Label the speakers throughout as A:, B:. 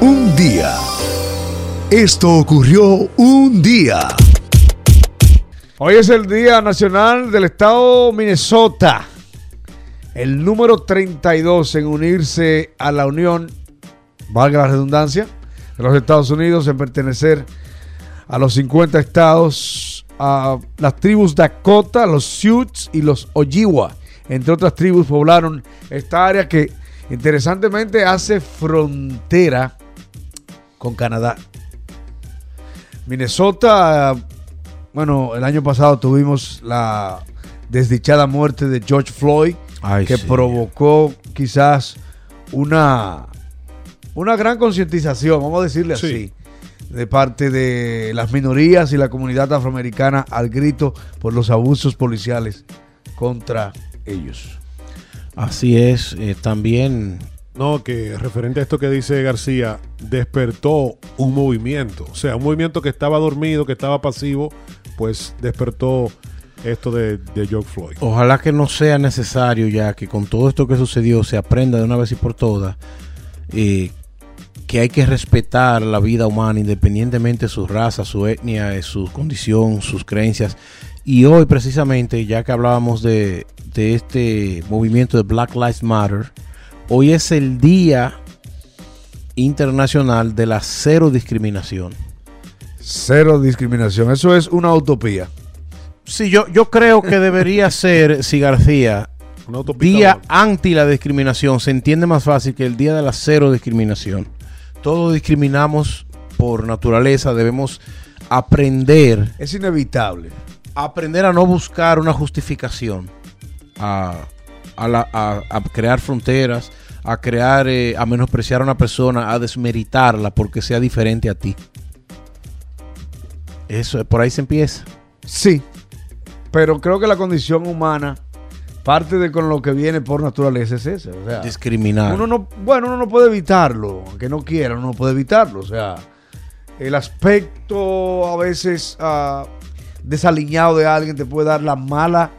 A: Un día. Esto ocurrió un día.
B: Hoy es el Día Nacional del Estado Minnesota. El número 32 en unirse a la Unión, valga la redundancia, de los Estados Unidos en pertenecer a los 50 estados, a las tribus Dakota, los Sioux y los Ojibwa, entre otras tribus, poblaron esta área que interesantemente hace frontera con Canadá. Minnesota, bueno, el año pasado tuvimos la desdichada muerte de George Floyd,
C: Ay,
B: que
C: sí.
B: provocó quizás una, una gran concientización, vamos a decirle
D: Sí.
B: así, de parte de las minorías y la comunidad afroamericana al grito por los abusos policiales contra ellos.
C: Así es, eh, también
D: No, que referente a esto que dice García, despertó un movimiento. O sea, un movimiento que estaba dormido, que estaba pasivo, pues despertó esto de, de George Floyd.
C: ojalá que no sea necesario ya que con todo esto que sucedió se aprenda de una vez y por todas eh, que hay que respetar la vida humana independientemente de su raza, su etnia, su condición, sus creencias. Y hoy precisamente, ya que hablábamos de, de este movimiento de Black Lives Matter, hoy es el Día Internacional de la Cero Discriminación.
B: Cero discriminación, eso es una utopía.
C: Sí, yo, yo creo que debería ser, si García,
D: Una
C: Día anti la discriminación se entiende más fácil que el día de la cero discriminación. Todos discriminamos por naturaleza, debemos aprender,
B: Es inevitable.
C: aprender a no buscar una justificación, a, a la- a- a crear fronteras, a crear, eh, a menospreciar a una persona, a desmeritarla porque sea diferente a ti. Eso, por ahí se empieza.
B: Sí, pero creo que la condición humana, parte de con lo que viene por naturaleza es esa. O sea,
C: Discriminar.
B: uno no, bueno, uno no puede evitarlo, aunque no quiera, uno no puede evitarlo. O sea, el aspecto a veces ah, desaliñado de alguien te puede dar la mala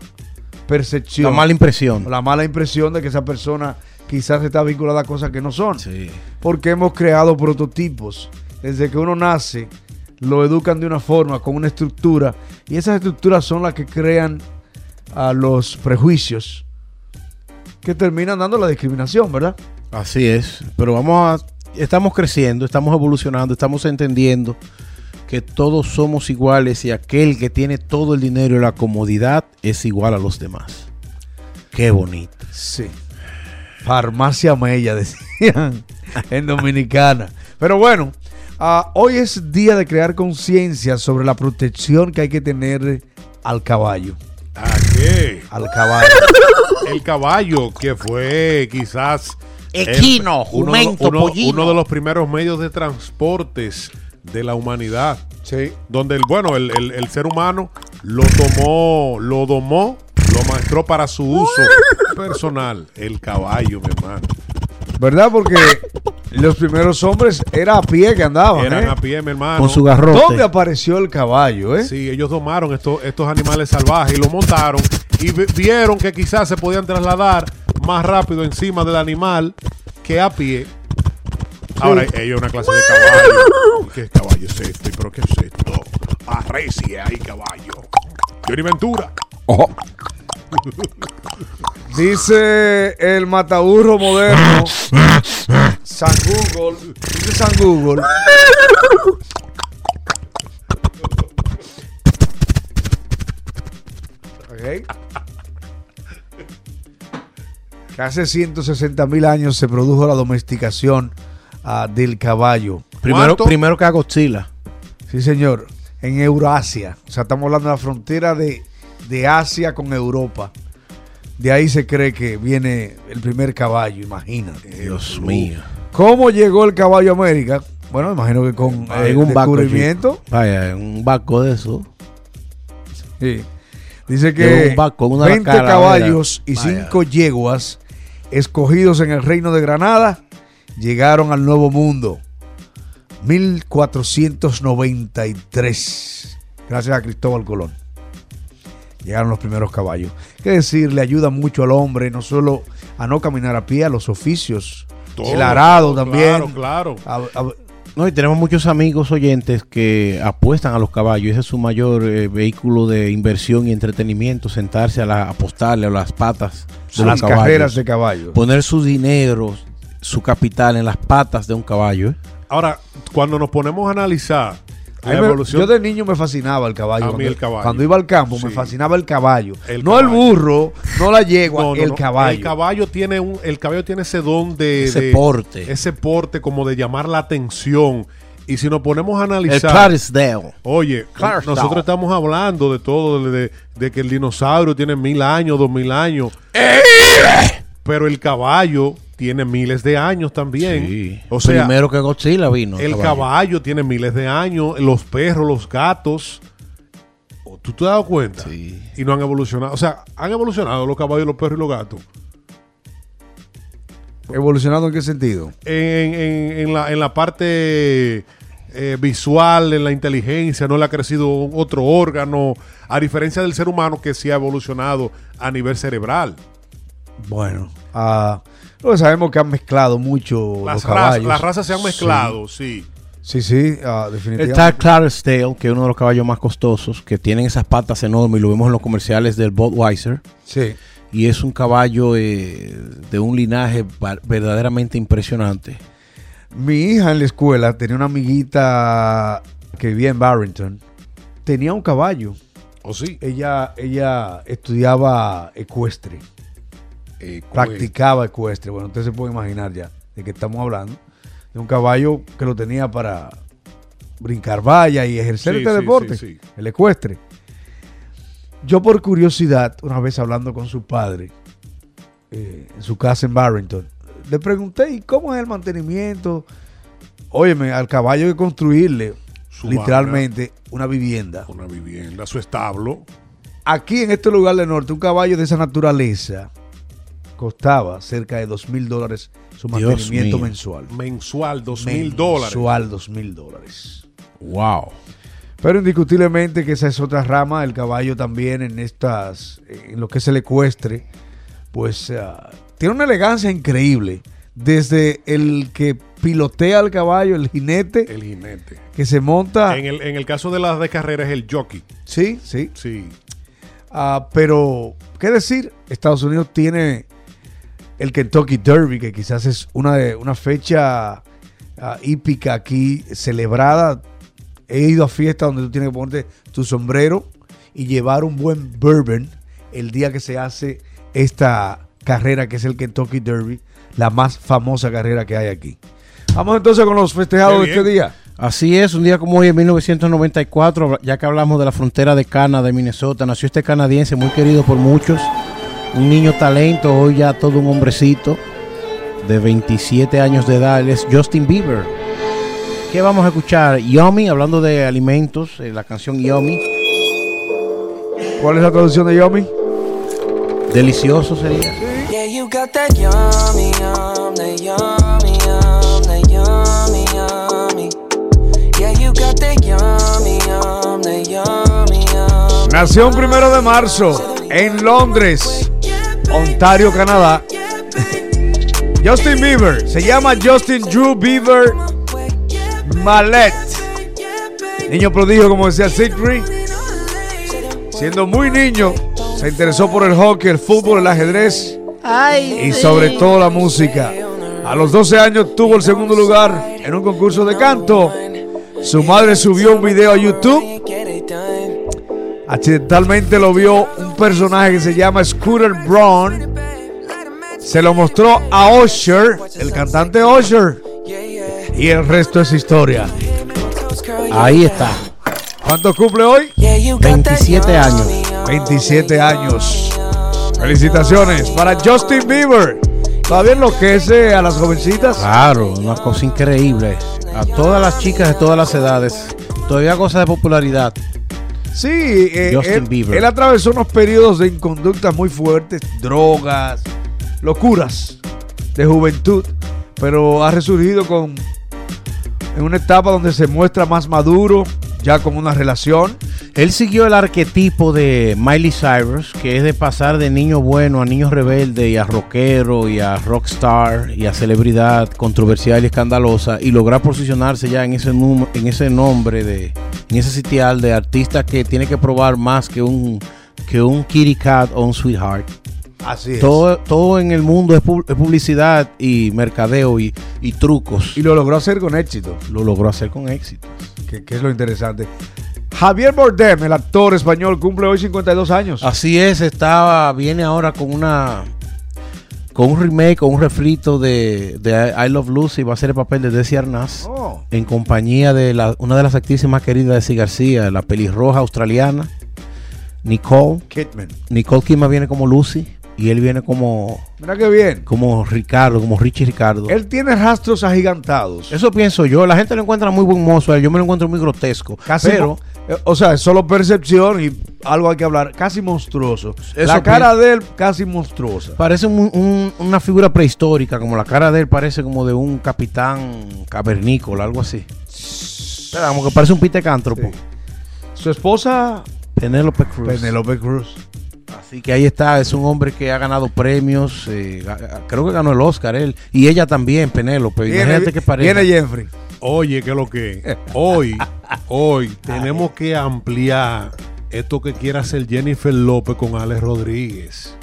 B: percepción.
C: la mala impresión.
B: la mala impresión de que esa persona quizás está vinculada a cosas que no son.
C: Sí.
B: Porque hemos creado prototipos. Desde que uno nace, lo educan de una forma, con una estructura. Y esas estructuras son las que crean a los prejuicios que terminan dando la discriminación, ¿verdad?
C: Así es, pero vamos a, estamos creciendo, estamos evolucionando, estamos entendiendo que todos somos iguales y aquel que tiene todo el dinero y la comodidad es igual a los demás. Qué bonito.
B: Sí. Farmacia Mella, decían en Dominicana. Pero bueno, ah, hoy es día de crear conciencia sobre la protección que hay que tener al caballo.
D: ¿A qué?
B: Al caballo.
D: El caballo, que fue quizás
C: Equino,
D: el- uno, de los-
C: jumento,
D: uno- uno de los primeros medios de transportes de la humanidad.
B: Sí.
D: Donde el, bueno, el, el- el ser humano lo tomó, lo domó, lo maestró para su uso personal. El caballo, mi hermano.
B: ¿Verdad? Porque los primeros hombres era a pie que andaban.
D: Eran
B: ¿eh?
D: a pie, mi hermano.
C: Con su garrote.
B: ¿Dónde apareció el caballo? Eh?
D: Sí, ellos domaron estos, estos animales salvajes y lo montaron y vi- vieron que quizás se podían trasladar más rápido encima del animal que a pie. Ahora, ellos una clase de caballo. ¿Qué caballo es este? ¿Pero qué es esto? Arrecia ahí, caballo. Johnny Ventura.
B: Dice el mataburro moderno. San Google. Dice San Google. Ok. Que hace 160 mil años se produjo la domesticación ah, del caballo.
C: Primero,
D: ¿Cuánto?
C: primero que a Godzilla.
B: Sí, señor. En Eurasia. O sea, estamos hablando de la frontera de, de Asia con Europa. De ahí se cree que viene el primer caballo, imagínate.
C: Dios mío.
B: ¿Cómo llegó el caballo a América? Bueno, imagino que con eh,
C: En un barco.
B: descubrimiento.
C: chico. Vaya, en un barco de eso.
B: Sí. Dice que
C: un barco, una
B: 20
C: calavera.
B: caballos y
C: Vaya.
B: 5 yeguas escogidos en el reino de Granada llegaron al Nuevo Mundo. 1493. Gracias a Cristóbal Colón. Llegaron los primeros caballos. Es decir, le ayuda mucho al hombre, no solo a no caminar a pie, a los oficios
D: Todo,
B: el arado
D: todo,
B: también.
D: Claro, claro.
B: A- a-
C: No, y tenemos muchos amigos oyentes que apuestan a los caballos. Ese es su mayor eh, vehículo de inversión y entretenimiento, sentarse a, la, apostarle a las patas de
B: a
C: los
B: las
C: caballos.
B: carreras de caballos.
C: Poner su dinero, su capital en las patas de un caballo. ¿eh?
D: Ahora, cuando nos ponemos a analizar la
B: me-
D: evolución.
B: yo de niño me fascinaba el caballo.
D: A mí
B: cuando,
D: el caballo.
B: Cuando iba al campo me fascinaba el caballo.
D: El
B: no
D: caballo.
B: el burro, no la yegua,
D: No, no,
B: el
D: no.
B: caballo.
D: El caballo tiene un, el caballo tiene ese don de
C: Ese
D: de-
C: porte.
D: ese porte como de llamar la atención. Y si nos ponemos a
C: El
D: analizar,
C: Clarksdale.
D: oye,
C: Clarksdale.
D: nosotros estamos hablando de todo, de, de que el dinosaurio tiene mil años, dos mil años. Pero el caballo tiene miles de años también.
C: Sí.
D: O sea,
C: Primero que Godzilla vino.
D: el caballo. tiene miles de años, los perros, los gatos. ¿Tú te has dado cuenta?
C: Sí.
D: Y no han evolucionado. O sea, han evolucionado los caballos, los perros y los gatos.
B: ¿Evolucionado en qué sentido?
D: En, en- en la, en la parte eh, visual, en la inteligencia, no le ha crecido otro órgano, a diferencia del ser humano que sí ha evolucionado a nivel cerebral.
B: Bueno, ah, que sabemos que han mezclado mucho
D: Las,
B: los
D: razas,
B: caballos.
D: las razas se han mezclado, sí.
B: Sí, sí, ah, definitivamente.
C: Está Clarksdale, que es uno de los caballos más costosos, que tienen esas patas enormes y lo vemos en los comerciales del Budweiser.
B: Sí.
C: Y es un caballo eh, de un linaje verdaderamente impresionante.
B: Mi hija en la escuela tenía una amiguita que vivía en Barrington. Tenía un caballo.
D: ¿O sí?
B: Ella, ella estudiaba ecuestre,
D: Eh,
B: practicaba ecuestre. Bueno, usted se puede imaginar ya de qué estamos hablando. De un caballo que lo tenía para brincar valla y ejercer
D: Sí,
B: este
D: sí,
B: deporte,
D: sí,
B: el ecuestre. Yo por curiosidad, una vez hablando con su padre, eh, en su casa en Barrington, le pregunté, ¿y cómo es el mantenimiento? Óyeme, al caballo hay que construirle
D: Su
B: literalmente una vivienda.
D: Una vivienda, su establo.
B: Aquí en este lugar del norte, un caballo de esa naturaleza costaba cerca de dos mil dólares su
C: Dios
B: mantenimiento
C: mío.
B: mensual.
D: Mensual, dos mil dólares.
B: Mensual, dos mil dólares.
C: Wow.
B: Pero indiscutiblemente que esa es otra rama, el caballo también en estas, en lo que es el ecuestre, pues ah, tiene una elegancia increíble. Desde el que pilotea el caballo, el jinete,
D: El jinete.
B: que se monta.
D: En, el, en el caso de las de carrera es el jockey.
B: Sí, sí.
D: Sí.
B: Ah, pero, ¿qué decir? Estados Unidos tiene el Kentucky Derby, que quizás es una, de, una fecha ah, hípica aquí celebrada. He ido a fiestas donde tú tienes que ponerte tu sombrero y llevar un buen bourbon el día que se hace esta carrera que es el Kentucky Derby, la más famosa carrera que hay aquí. Vamos entonces con los festejados de este día.
C: Así es, un día como hoy en 1994, ya que hablamos de la frontera de Cana de Minnesota, nació este canadiense muy querido por muchos, un niño talento, hoy ya todo un hombrecito de 27 años de edad, él es Justin Bieber. ¿Qué vamos a escuchar? Yummy, hablando de alimentos, eh, la canción Yummy,
B: ¿Cuál es la traducción de Yomi?
C: delicioso sería.
E: Yeah, you got that yummy, yum, that yummy, yum, that yummy, yummy. Yeah, you got that yummy, yum, that yummy, yum.
B: Nació un primero de marzo en Londres, Ontario, Canadá. Justin Bieber, se llama Justin Drew Bieber Mallet. Niño prodigio, como decía Siegfried. Siendo muy niño, se interesó por el hockey, el fútbol, el ajedrez y sobre todo la música. A los 12 años tuvo el segundo lugar en un concurso de canto. Su madre subió un video a YouTube. Accidentalmente lo vio un personaje que se llama Scooter Braun. Se lo mostró a Usher, el cantante Usher, y el resto es historia.
C: Ahí está,
B: ¿Cuánto cumple hoy?
E: Yeah, you got that
C: 27 años.
E: yummy, yum,
B: 27 años. Felicitaciones para Justin Bieber. Todavía enloquece a las jovencitas.
C: claro, una cosa increíble. A todas las chicas de todas las edades, todavía goza de popularidad.
B: Sí, eh,
C: Justin
B: él, atravesó unos periodos de inconducta muy fuertes, drogas, locuras de juventud, pero ha resurgido con en una etapa donde se muestra más maduro, ya con una relación
C: Él siguió el arquetipo de Miley Cyrus, que es de pasar de niño bueno a niño rebelde y a rockero y a rockstar y a celebridad controversial y escandalosa y lograr posicionarse ya en ese, en ese nombre, de, en ese sitial de artista que tiene que probar más que un, que un kitty cat o un sweetheart.
B: Así es.
C: Todo, todo en el mundo es, pu- es publicidad y mercadeo y, y trucos.
B: Y lo logró hacer con éxito,
C: lo logró hacer con éxito.
B: que, que es lo interesante. Javier Bardem, el actor español, cumple hoy 52 años.
C: Así es, estaba, viene ahora con una con un remake, con un refrito de, de I Love Lucy, va a ser el papel de Desi Arnaz
B: Oh.
C: en compañía de la, una de las actrices más queridas de Ci García, la pelirroja australiana, Nicole.
B: Kidman.
C: Nicole Kidman viene como Lucy y él viene como,
B: Mira qué bien.
C: como Ricardo, como Richie Ricardo.
B: Él tiene rastros agigantados.
C: Eso pienso yo, la gente lo encuentra muy buen mozo, yo me lo encuentro muy grotesco.
B: Casi
C: pero
B: o sea, es solo percepción y algo hay que hablar. Casi monstruoso.
C: Eso
B: la cara de él casi monstruosa.
C: Parece un- un- una figura prehistórica, como la cara de él parece como de un capitán cavernícola, algo así. Espera, como que parece un pitecántropo.
B: Sí. Su esposa,
C: Penélope Cruz.
B: Penelope Cruz.
C: Así que ahí está, es un hombre que ha ganado premios, eh, creo que ganó el Oscar él, y ella también, Penélope. Imagínate qué pareja.
B: viene Jeffrey.
D: Oye, que lo que hoy, hoy tenemos que ampliar esto que quiere hacer Jennifer López con Alex Rodríguez.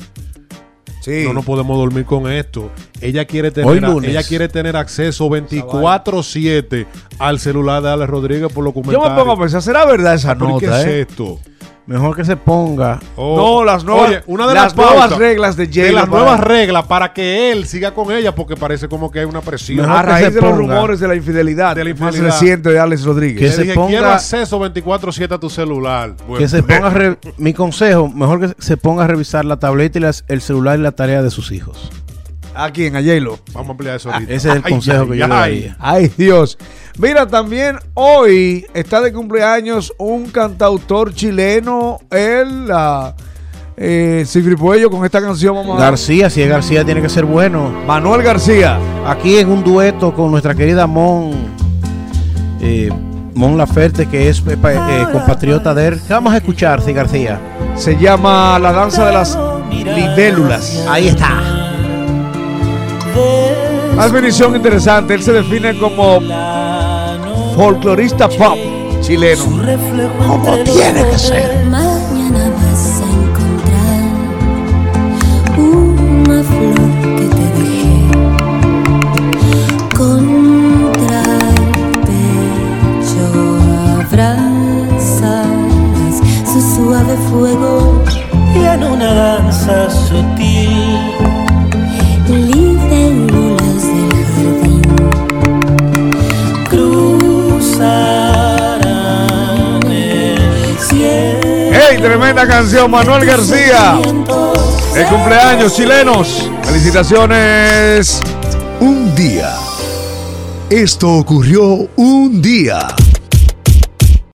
B: Sí.
D: No nos podemos dormir con esto. Ella quiere
C: Hoy
D: tener,
C: lunes.
D: ella quiere tener acceso 24/7 al celular de Alex Rodríguez por los
B: Yo me pongo a pensar, ¿será verdad esa
D: ¿y ¿Qué
B: nota?
D: es
B: eh?
D: esto?
C: Mejor que se ponga.
D: Oh.
B: No, las nuevas,
D: Oye, una de
B: las nuevas reglas de
D: de
B: J-Lo
D: las
B: para-
D: nuevas reglas para que él siga con ella porque parece como que hay una presión.
C: Mejor
B: a
C: que
B: raíz
C: se
B: de los rumores de la infidelidad,
D: De la
B: más
D: infidelidad.
B: reciente de Alex Rodríguez.
C: Que
D: Le
C: se
D: dije,
C: ponga-
D: quiero acceso 24/7 a tu celular. Bueno,
C: Que se ponga re- mi consejo, mejor que se ponga a revisar la tableta y las- el celular y la tarea de sus hijos.
B: ¿A quién? A J-Lo.
D: Vamos a ampliar eso ahorita.
C: Ese es el
D: Ay,
C: consejo
D: ay,
C: que yo le daría.
B: Ay, Dios. Mira, también hoy está de cumpleaños un cantautor chileno, eh, Cifripuello, con esta canción vamos a
C: García, si es García, tiene que ser bueno.
B: Manuel García.
C: Aquí en un dueto con nuestra querida Mon, eh, Mon Laferte, que es eh, pa- eh, compatriota de él. ¿Qué vamos a escuchar, sí, García?
B: Se llama La Danza de las Libélulas.
C: Ahí está.
B: Una definición interesante. Él se define como folclorista pop chileno.
F: Como tiene que ser. Mañana vas a encontrar una flor que te dejé contra el pecho. Abrazas su suave fuego
G: y en una danza sutil
B: Tremenda canción, Manuel García. El cumpleaños, chilenos. Felicitaciones.
A: Un día. Esto ocurrió un día.